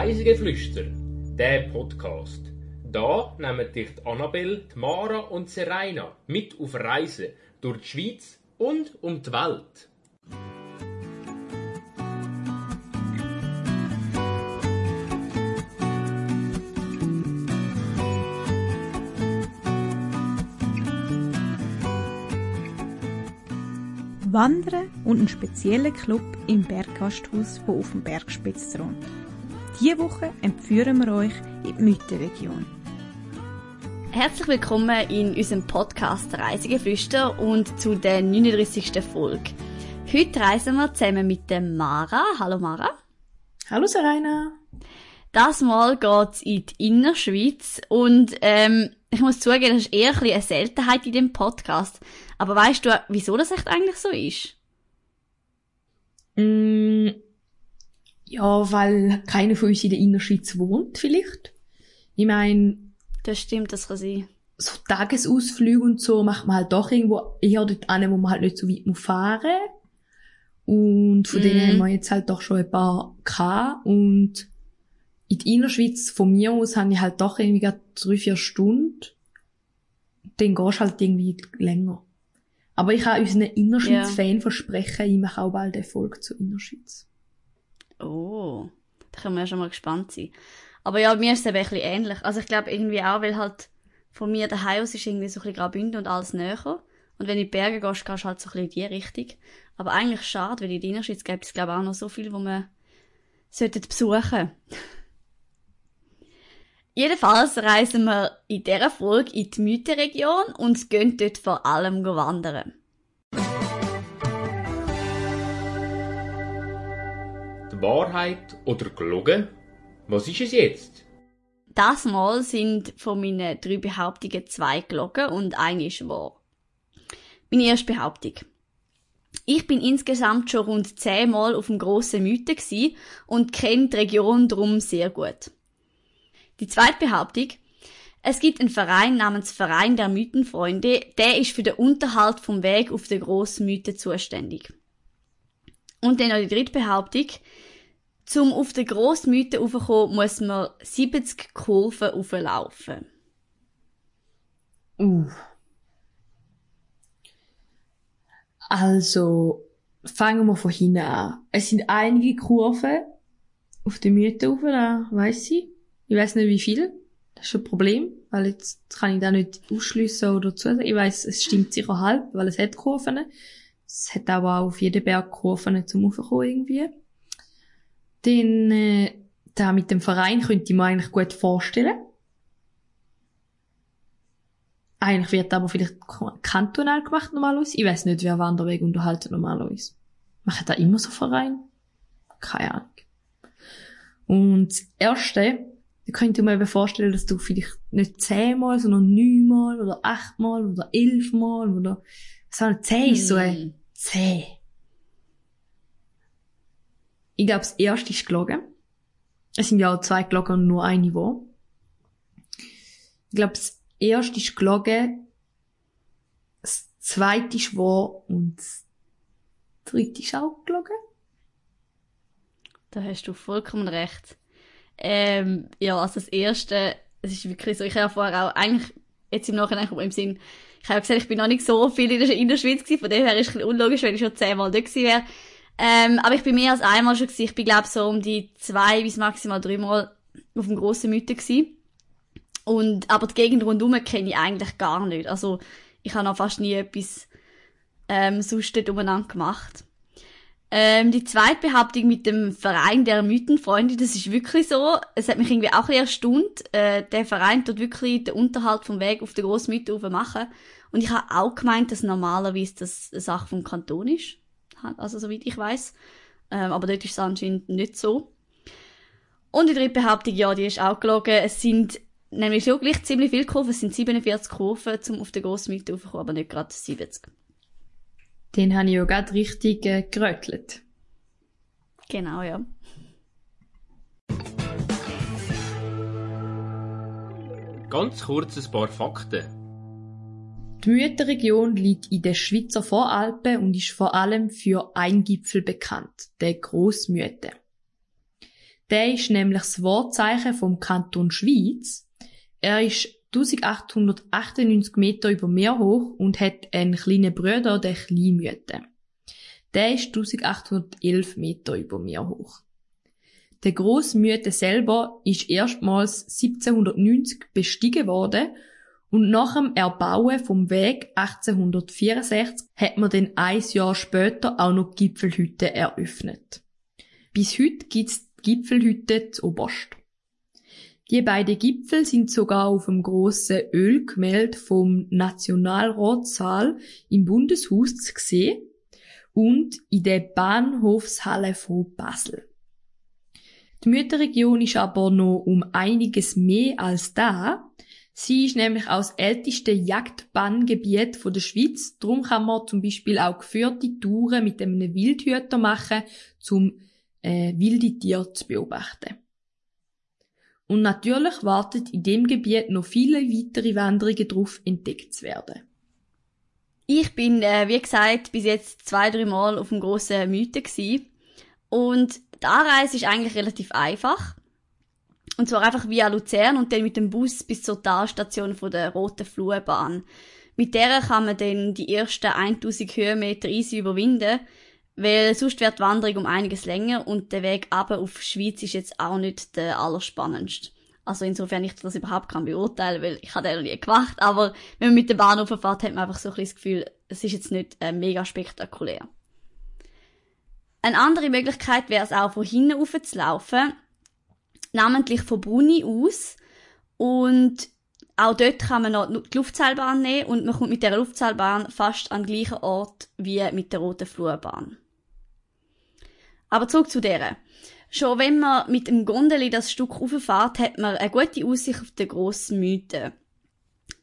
Reisegeflüster, der Podcast. Da nehmen dich die Annabelle, Mara und Serena mit auf Reisen durch die Schweiz und um die Welt. Wandern und einen speziellen Club im Berggasthaus, wo auf dem Bergspitz thront. Diese Woche entführen wir euch in die Mythenregion. Herzlich willkommen in unserem Podcast Reisegeflüster und zu der 39. Folge. Heute reisen wir zusammen mit der Mara. Hallo Mara. Hallo Serena. Das Mal geht's in die Innerschweiz und ähm, ich muss zugeben, das ist eher ein eine Seltenheit in dem Podcast. Aber weißt du, wieso das echt eigentlich so ist? Mm, ja, weil keiner von uns in der Innerschweiz wohnt, vielleicht. Ich meine, Das stimmt, das kann sein. so Tagesausflüge und so macht man halt doch irgendwo eher dort an, wo man halt nicht so weit muss fahren Und von Mhm. denen haben wir jetzt halt doch schon ein paar gehabt. Und in der Innerschweiz, von mir aus, habe ich halt doch irgendwie gerade drei, vier Stunden. Dann gehst du halt irgendwie länger. Aber ich kann unseren Innerschweiz-Fan versprechen, ich mache auch bald eine Folge zur Innerschweiz. Oh, da können wir ja schon mal gespannt sein. Aber ja, mir ist es eben ein bisschen ähnlich. Also ich glaube irgendwie auch, weil halt von mir daheim aus ist irgendwie so ein bisschen Graubünden und alles näher. Und wenn du in die Berge gehst, gehst du halt so ein bisschen in die Richtung. Aber eigentlich schade, weil in der Innerschweiz gibt es glaube ich auch noch so viel, wo man sollte besuchen. Jedenfalls reisen wir in dieser Folge in die Mythenregion und gehen dort vor allem wandern. Wahrheit oder gelogen? Was ist es jetzt? Das Mal sind von meinen drei Behauptungen zwei gelogen und eine ist wahr. Meine erste Behauptung. Ich bin insgesamt schon rund zehnmal auf dem grossen Mythen gsi und kenne die Region drum sehr gut. Die zweite Behauptung. Es gibt einen Verein namens Verein der Mythenfreunde, der ist für den Unterhalt vom Weg auf den grossen Mythen zuständig. Und dann noch die dritte Behauptung. Zum auf den Grossmythen raufkommen, muss man 70 Kurven rauflaufen. Uh. Also, fangen wir von hinten an. Es sind einige Kurven auf der Mythe rauf, weiss ich. Ich weiss nicht wie viel. Das ist ein Problem, weil jetzt kann ich da nicht ausschliessen oder zusagen. Ich weiss, es stimmt sicher halb, weil es hat Kurven. Es hat aber auch auf jeden Berg Kurven zum Raufkommen irgendwie. Dann, äh, da mit dem Verein könnte ich mir eigentlich gut vorstellen. Eigentlich wird aber vielleicht kantonal gemacht normalerweise. Ich weiß nicht, wer Wanderweg unterhalten normalerweise. Machen da immer so Verein? Keine Ahnung. Und das Erste, da könnte ich mir eben vorstellen, dass du vielleicht nicht zehnmal, sondern neunmal oder achtmal oder elfmal oder so zehn ist so ein Hm. zehn. Ich glaube, das erste ist gelogen. Es sind ja auch zwei gelogen und nur eine wahr. Ich glaube, das erste ist gelogen, das zweite ist wahr und das dritte ist auch gelogen. Da hast du vollkommen recht. Ähm, ja, also das erste, es ist wirklich so, ich habe vorher auch, eigentlich, jetzt im Nachhinein kommt im Sinn, ich habe gesagt, ich bin noch nicht so viel in der, in der Schweiz gewesen, von dem her ist es ein bisschen unlogisch, wenn ich schon zehnmal dort gewesen wäre. Ähm, aber ich bin mehr als einmal schon gewesen, ich bin glaube so um die zwei bis maximal dreimal auf dem grossen Mythen gewesen. Und, aber die Gegend rundherum kenne ich eigentlich gar nicht. Also, ich habe noch fast nie etwas, ähm, sonst dort umeinander gemacht. Ähm, die zweite Behauptung mit dem Verein der Mythenfreunde, das ist wirklich so. Es hat mich irgendwie auch erstaunt. Äh, der Verein tut wirklich den Unterhalt vom Weg auf den grossen Mythen machen. Und ich habe auch gemeint, dass normalerweise das eine Sache vom Kanton ist. Also, soweit ich weiß. Ähm, aber dort ist es anscheinend nicht so. Und die dritte Behauptung, ja, die ist auch gelogen. Es sind nämlich schon gleich ziemlich viele Kurven. Es sind 47 Kurven, um auf den grossen Mythen raufzukommen, aber nicht gerade 70. Den habe ich ja gerade richtig äh, gerötelt. Genau, ja. Ganz kurz ein paar Fakten. Die Mythenregion liegt in den Schweizer Voralpen und ist vor allem für einen Gipfel bekannt, der Grossmythe. Der ist nämlich das Wortzeichen vom Kanton Schweiz. Er ist 1898 Meter über Meer hoch und hat einen kleinen Bruder, der Kleinmüte. Der ist 1811 Meter über Meer hoch. Der Grossmüte selber ist erstmals 1790 bestiegen worden und nach dem Erbauen vom Weg 1864 hat man dann ein Jahr später auch noch die Gipfelhütte eröffnet. Bis heute gibt's die Gipfelhütte zu Oberst. Die beiden Gipfel sind sogar auf dem grossen Ölgemälde vom Nationalratssaal im Bundeshaus zu sehen und in der Bahnhofshalle von Basel. Die Mütterregion ist aber noch um einiges mehr als da. Sie ist nämlich auch das älteste Jagdbanngebiet der Schweiz. Darum kann man zum Beispiel auch geführte Touren mit einem Wildhüter machen, um äh, wilde Tiere zu beobachten. Und natürlich wartet in dem Gebiet noch viele weitere Wanderungen darauf, entdeckt zu werden. Ich bin, äh, wie gesagt, bis jetzt zwei, drei Mal auf dem grossen Mythen und die Anreise ist eigentlich relativ einfach. Und zwar einfach via Luzern und dann mit dem Bus bis zur Talstation von der Roten Fluebahn. Mit der kann man dann die ersten 1000 Höhenmeter easy überwinden, weil sonst wird die Wanderung um einiges länger und der Weg aber auf Schweiz ist jetzt auch nicht der allerspannendste. Also insofern ich das überhaupt kann beurteilen, weil ich habe den noch nie gemacht, aber wenn man mit der Bahn fährt, hat man einfach so ein das Gefühl, es ist jetzt nicht äh, mega spektakulär. Eine andere Möglichkeit wäre es auch, von hinten rauf zu laufen, namentlich von Bruni aus. Und auch dort kann man noch die Luftseilbahn nehmen und man kommt mit der Luftseilbahn fast an den gleichen Ort wie mit der roten Flurbahn. Aber zurück zu der. Schon wenn man mit dem Gondeli das Stück rauffährt, hat man eine gute Aussicht auf den grossen Mythen.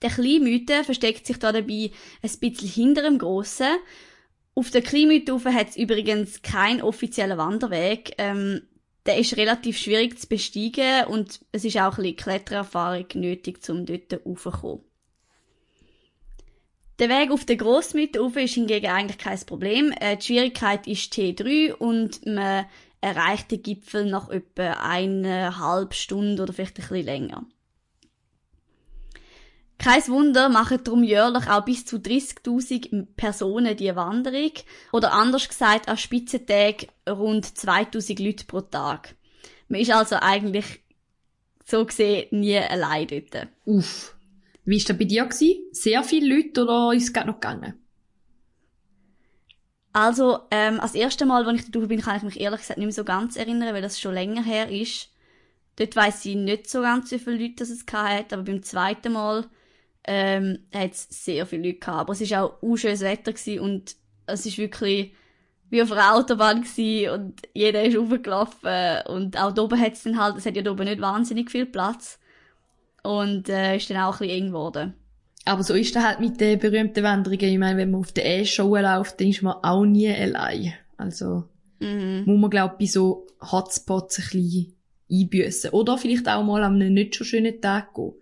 Der kleine Mythe versteckt sich da dabei ein bisschen hinter dem grossen. Auf der Kleinmüthufe hat es übrigens keinen offiziellen Wanderweg. Ähm, der ist relativ schwierig zu besteigen und es ist auch ein bisschen Klettererfahrung nötig, um dort raufzukommen. Der Weg auf der Grossmüthufe ist hingegen eigentlich kein Problem. Äh, die Schwierigkeit ist T3 und man erreicht den Gipfel nach etwa eineinhalb Stunden oder vielleicht ein bisschen länger. Kein Wunder machen darum jährlich auch bis zu 30.000 Personen die Wanderung. Oder anders gesagt, an Spitzentagen rund 2.000 Leute pro Tag. Man ist also eigentlich so gesehen nie allein dort. Uff. Wie war das bei dir? Gewesen? Sehr viele Leute oder ist es gerade noch gegangen? Also, ähm, als erste Mal, als ich da bin, kann ich mich ehrlich gesagt nicht mehr so ganz erinnern, weil das schon länger her ist. Dort weiss ich nicht so ganz, wie viele Leute es hat, aber beim zweiten Mal ähm, hat es sehr viele Leute gehabt. Aber es war auch ein schönes Wetter gewesen und es ist wirklich wie auf einer Autobahn gewesen und jeder ist hochgelaufen und auch da oben hat es dann halt, es hat ja da oben nicht wahnsinnig viel Platz und äh, ist dann auch ein bisschen eng geworden. Aber so ist es halt mit den berühmten Wanderungen. Ich meine, wenn man auf der E-Show läuft, dann ist man auch nie allein. Also, mhm. muss man, glaube ich, bei so Hotspots ein bisschen einbüssen. Oder vielleicht auch mal an einem nicht so schönen Tag gehen.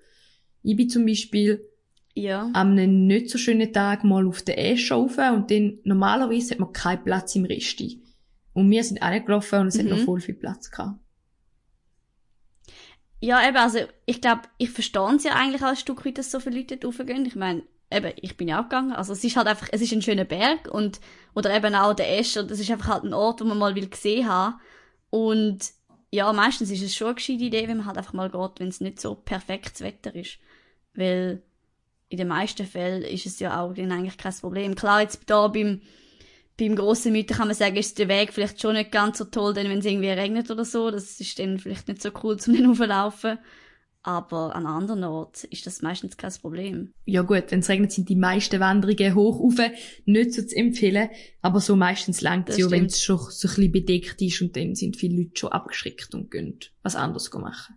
Ich bin zum Beispiel ja. an einem nicht so schönen Tag mal auf der E-Show und dann, normalerweise hat man keinen Platz im Resti. Und wir sind alle gelaufen und es mhm. hat noch mhm. voll viel Platz gehabt. Ja, eben, also, ich glaube, ich verstehe es ja eigentlich auch ein Stück weit, dass so viele Leute dort raufgehen. Ich meine, eben, ich bin ja auch gegangen. Also, es ist halt einfach, es ist ein schöner Berg und, oder eben auch der Escher, das ist einfach halt ein Ort, wo man mal will gesehen haben. Und, ja, meistens ist es schon eine gescheite Idee, wenn man halt einfach mal geht, wenn es nicht so perfektes Wetter ist. Weil, in den meisten Fällen ist es ja auch dann eigentlich kein Problem. Klar, jetzt da beim, beim grossen Mythen kann man sagen, ist der Weg vielleicht schon nicht ganz so toll, denn wenn es irgendwie regnet oder so, das ist dann vielleicht nicht so cool zum den laufen. Aber an anderen Orten ist das meistens kein Problem. Ja gut, wenn es regnet, sind die meisten Wanderungen hoch rauf nicht so zu empfehlen. Aber so meistens langt es ja, wenn es schon so ein bisschen bedeckt ist und dann sind viele Leute schon abgeschreckt und gehen was anderes machen.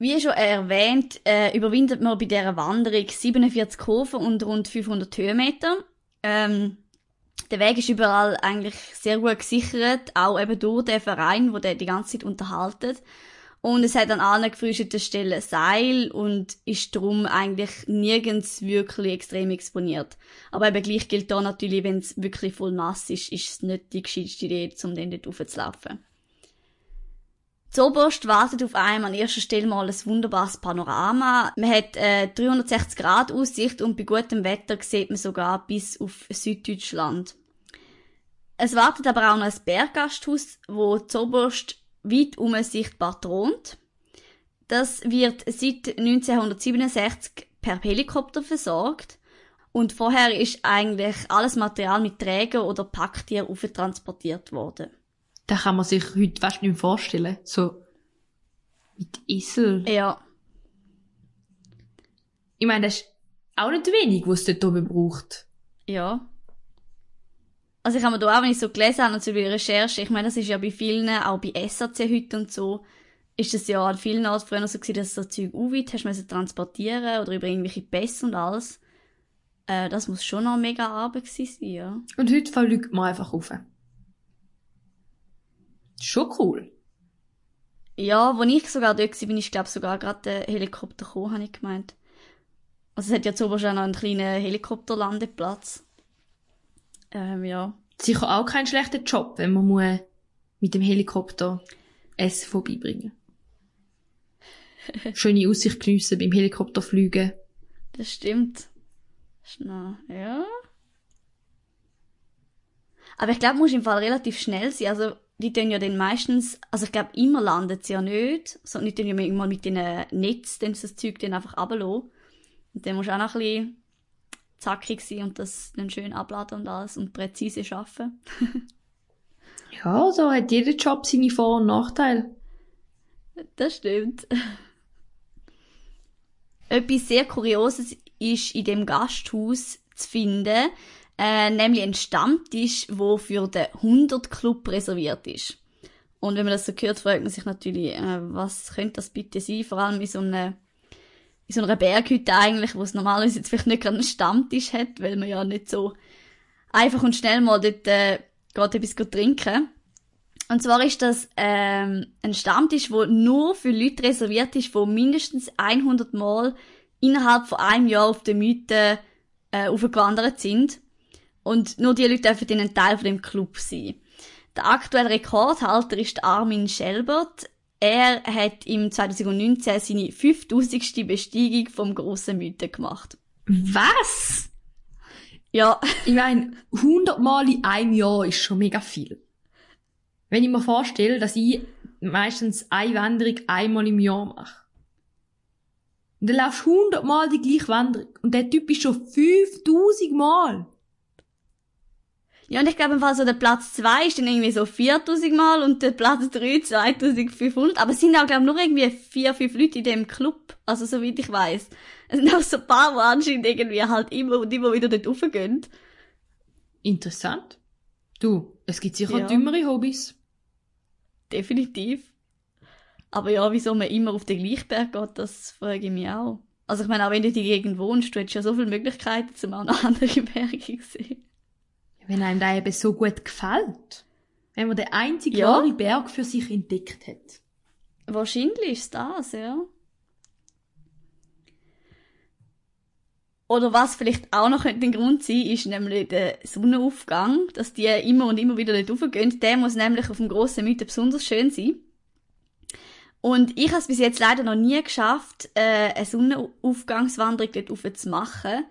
Wie schon erwähnt, äh, überwindet man bei dieser Wanderung 47 Kurven und rund 500 Höhenmeter. Ähm, der Weg ist überall eigentlich sehr gut gesichert, auch eben durch den Verein, wo der die ganze Zeit unterhaltet. Und es hat an allen gefrühstückten Stellen Seil und ist darum eigentlich nirgends wirklich extrem exponiert. Aber eben gleich gilt da natürlich, wenn es wirklich voll nass ist, ist es nicht die gescheiteste Idee, um den dort raufzulaufen. Zoberst wartet auf einem an erster Stelle mal ein wunderbares Panorama. Man hat äh, 360 Grad Aussicht und bei gutem Wetter sieht man sogar bis auf Süddeutschland. Es wartet aber auch noch ein Berggasthaus, wo Zoberst weit um sichtbar thront. Das wird seit 1967 per Helikopter versorgt. Und vorher ist eigentlich alles Material mit Träger oder Packtier transportiert worden. Da kann man sich heute fast nicht mehr vorstellen. So mit Esel. Ja. Ich meine, das ist auch nicht wenig, was es dort oben braucht. Ja. Also ich habe mir da auch, wenn ich so gelesen habe und so bei Recherche, ich meine, das ist ja bei vielen, auch bei SAC heute und so, ist es ja an vielen Orten früher so gewesen, dass so Zeug weit hast müssen transportieren oder über irgendwelche Pässe und alles. Äh, das muss schon noch mega Arbeit gewesen sein, ja. Und heute fliegt man einfach rauf. Schon cool. Ja, wo ich sogar dort war, bin ich glaube sogar gerade der Helikopter gekommen, habe ich gemeint. Also es hat ja zu schon noch einen kleinen Helikopterlandeplatz. Ähm, ja. Sicher auch kein schlechter Job, wenn man muss mit dem Helikopter Essen vorbeibringen. Schöne Aussicht geniessen beim Helikopterfliegen. Das stimmt. Schnell, ja. Aber ich glaube, muss im Fall relativ schnell sein. Also, die tun ja dann meistens, also ich glaube, immer landet sie ja nicht, sondern die tun ja immer mit den Netz, dann das Zeug dann einfach runterlassen. Und dann musst du auch noch ein bisschen zackig sein und das dann schön abladen und alles und präzise schaffen. ja, so hat jeder Job seine Vor- und Nachteile. Das stimmt. Etwas sehr Kurioses ist in dem Gasthaus zu finden, äh, nämlich ein Stammtisch, wo für den 100 Club reserviert ist. Und wenn man das so hört, fragt man sich natürlich, äh, was könnte das bitte sein? Vor allem in so einer, in so einer Berghütte eigentlich, wo es normalerweise jetzt vielleicht nicht gerade einen Stammtisch hat, weil man ja nicht so einfach und schnell mal dort äh, geht etwas trinken. Und zwar ist das ähm, ein Stammtisch, wo nur für Leute reserviert ist, wo mindestens 100 Mal innerhalb von einem Jahr auf der Mythe äh, aufgewandert sind. Und nur die Leute dürfen dann ein Teil von dem Club sein. Der aktuelle Rekordhalter ist Armin Schelbert. Er hat im 2019 seine 5000. Besteigung vom grossen Mythe gemacht. Was? Ja. Ich meine, 100 Mal in einem Jahr ist schon mega viel. Wenn ich mir vorstelle, dass ich meistens eine Wanderung einmal im Jahr mache. Und dann laufst du 100 Mal die gleiche Wanderung. Und der Typ ist schon 5000 Mal. Ja, und ich glaube, im Fall so der Platz 2 ist dann irgendwie so 4000 Mal und der Platz 3 2500. Aber es sind auch, glaube ich, nur irgendwie vier, fünf Leute in dem Club. Also, soweit ich weiß. Es sind auch so ein paar, die anscheinend irgendwie halt immer und immer wieder dort raufgehen. Interessant. Du, es gibt sicher Ja. dümmere Hobbys. Definitiv. Aber ja, wieso man immer auf den Gleichberg geht, das frage ich mich auch. Also ich meine, auch wenn du in der Gegend wohnst, du hättest ja so viele Möglichkeiten, um auch noch andere Berge zu sehen. Wenn einem da eben so gut gefällt. Wenn man den einzig Ja. wahre Berg für sich entdeckt hat. Wahrscheinlich ist das, ja. Oder was vielleicht auch noch ein Grund sein ist nämlich der Sonnenaufgang, dass die immer und immer wieder dort raufgehen. Der muss nämlich auf dem grossen Mythe besonders schön sein. Und ich habe es bis jetzt leider noch nie geschafft, äh, eine Sonnenaufgangswanderung dort rauf zu machen.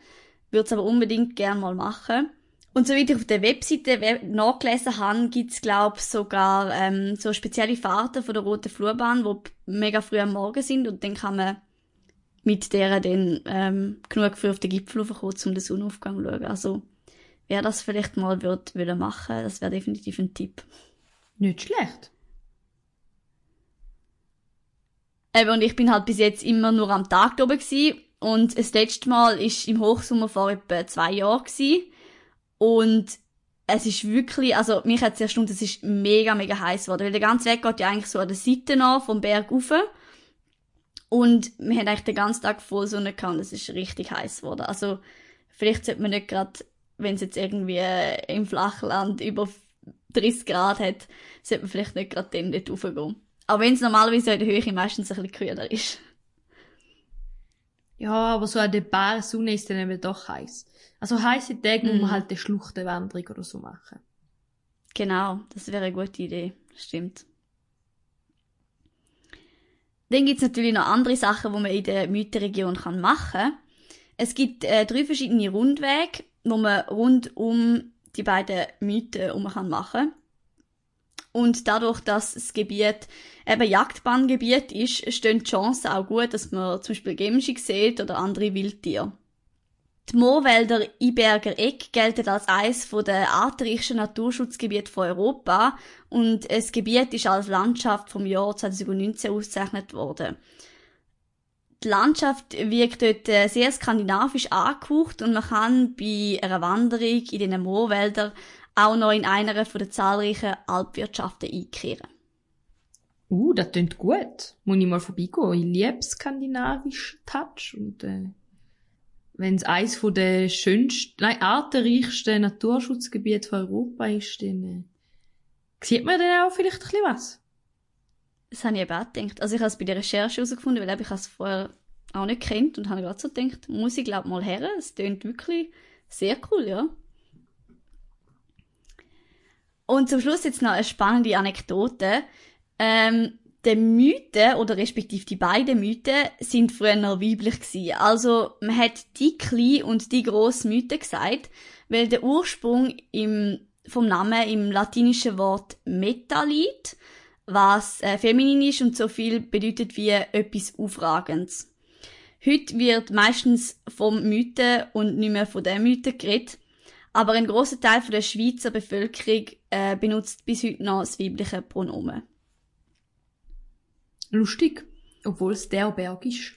Würde es aber unbedingt gerne mal machen. Und soweit ich auf der Webseite we- nachgelesen habe, gibt's glaub sogar ähm, so spezielle Fahrten von der Roten Flurbahn, die p- mega früh am Morgen sind und dann kann man mit deren dann ähm, genug früh auf den Gipfel raufkommen, um den Sonnenaufgang zu schauen. Also wer das vielleicht mal würd, wollen machen, das wäre definitiv ein Tipp. Nicht schlecht. Eben, und ich bin halt bis jetzt immer nur am Tag da oben gsi und das letzte Mal ist im Hochsommer vor etwa zwei Jahren gsi und es ist wirklich, also mich hat es erstaunt, es ist mega, mega heiß geworden, weil der ganze Weg geht ja eigentlich so an der Seite nach vom Berg rauf und wir haben eigentlich den ganzen Tag voll Sonne gehabt und es ist richtig heiß geworden. Also vielleicht sollte man nicht gerade, wenn es jetzt irgendwie äh, im Flachland über 30 Grad hat, sollte man vielleicht nicht gerade dann dort raufgehen. Auch wenn es normalerweise in der Höhe meistens ein bisschen kühler ist. Ja, aber so an der baren Sonne ist dann eben doch heiß. Also heiße Tage muss Mhm. man halt eine Schluchtenwanderung oder so machen. Genau, das wäre eine gute Idee. Stimmt. Dann gibt's natürlich noch andere Sachen, die man in der Mythenregion machen kann. Es gibt äh, drei verschiedene Rundwege, wo man rund um die beiden Mythen um kann machen und dadurch, dass das Gebiet eben Jagdbahngebiet ist, stehen die Chancen auch gut, dass man zum Beispiel Gämsche sieht oder andere Wildtiere. Die Moorwälder Iberger Eck gelten als eines der artenreichsten Naturschutzgebiete von Europa und das Gebiet ist als Landschaft vom Jahr 2019 ausgezeichnet worden. Die Landschaft wirkt dort äh, sehr skandinavisch angehaucht und man kann bei einer Wanderung in den Moorwäldern auch noch in einer von den zahlreichen Alpwirtschaften einkehren. Uh, das klingt gut. Muss ich mal vorbeigehen. Ich liebe skandinavischen Touch und äh, wenn es eines von den schönsten, nein, artenreichsten Naturschutzgebieten von Europa ist, dann äh, sieht man dann auch vielleicht ein bisschen was. Das habe ich eben auch gedacht. Also ich habe es bei der Recherche herausgefunden, weil ich es vorher auch nicht kennt und habe gerade so gedacht, muss ich glaube mal her. Es klingt wirklich sehr cool, ja. Und zum Schluss jetzt noch eine spannende Anekdote. Ähm, die Mythen, oder respektive die beiden Mythen, sind früher noch weiblich gewesen. Also, man hat die kleine und die grosse Mythe gesagt, weil der Ursprung im, vom Namen im latinischen Wort Metalit, was äh, feminin ist und so viel bedeutet wie etwas Aufragendes. Heute wird meistens vom Mythen und nicht mehr von der Mythen geredet, aber ein großer Teil der Schweizer Bevölkerung äh, benutzt bis heute noch das weibliche Pronomen. Lustig. Obwohl es der Berg ist.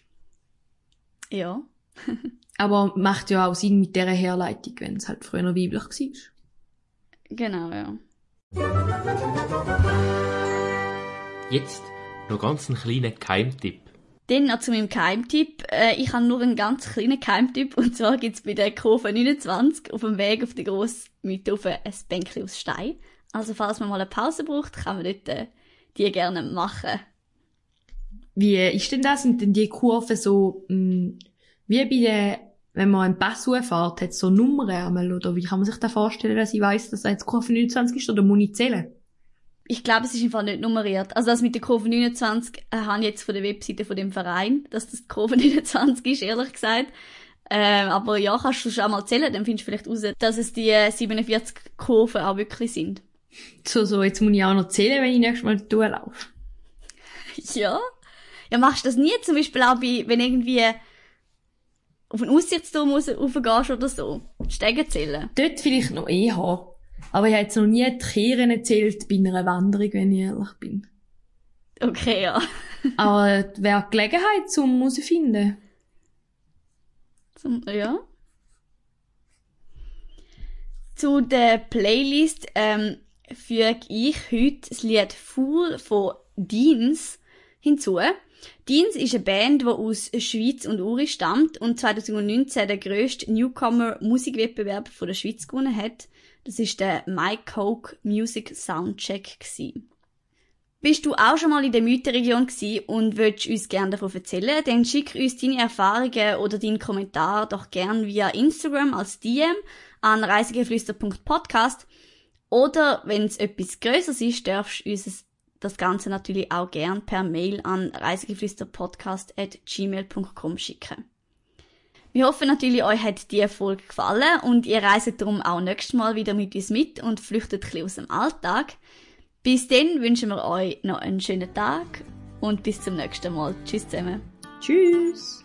Ja. Aber macht ja auch Sinn mit dieser Herleitung, wenn es halt früher noch weiblich war. Genau, ja. Jetzt noch ganz einen kleinen Keimtipp. Dann noch zu meinem Keimtipp. Äh, ich habe nur einen ganz kleinen Keimtipp. Und zwar gibt's bei der Kurve 29 auf dem Weg auf die grosse Mythofe ein Bänkchen aus Stein. Also falls man mal eine Pause braucht, kann man dort äh, die gerne machen. Wie ist denn das? Sind denn die Kurven so, mh, wie bei der, wenn man einen Pass fährt, hat es so Nummern einmal, oder wie kann man sich da vorstellen, dass ich weiss, dass jetzt Kurve 29 ist, oder muss ich zählen? Ich glaube, es ist einfach nicht nummeriert. Also das mit der Kurve 29 äh, habe ich jetzt von der Webseite von dem Verein, dass das die Kurve 29 ist, ehrlich gesagt. Ähm, aber ja, kannst du schon mal zählen, dann findest du vielleicht raus, dass es die 47 Kurven auch wirklich sind. So, so, jetzt muss ich auch noch zählen, wenn ich nächstes Mal durchlaufe. Ja. Ja, machst du das nie? Zum Beispiel auch bei, wenn irgendwie auf einen Aussichtsturm raufgehst oder so. Stegen zählen. Dort vielleicht noch eher. Aber ich habe jetzt noch nie die erzählt bei einer Wanderung, wenn ich ehrlich bin. Okay, ja. Aber wäre Gelegenheit zum herausfinden. Zum, ja. Zu der Playlist ähm, füge ich heute das Lied Fool von Deans hinzu. Deans ist eine Band, die aus Schweiz und Uri stammt und 2019 den grössten Newcomer-Musikwettbewerb von der Schweiz gewonnen hat. Das ist der Mike Coke Music Soundcheck. Gewesen. Bist du auch schon mal in der Mythenregion gewesen und willst uns gerne davon erzählen? Dann schick uns deine Erfahrungen oder deinen Kommentar doch gern via Instagram als DM an reisegeflüster.podcast oder wenn es etwas Größeres ist, darfst du uns das Ganze natürlich auch gern per Mail an reisegeflüsterpodcast.gmail.com schicken. Wir hoffen natürlich, euch hat die Folge gefallen und ihr reiset darum auch nächstes Mal wieder mit uns mit und flüchtet ein bisschen aus dem Alltag. Bis dann wünschen wir euch noch einen schönen Tag und bis zum nächsten Mal. Tschüss zusammen. Tschüss!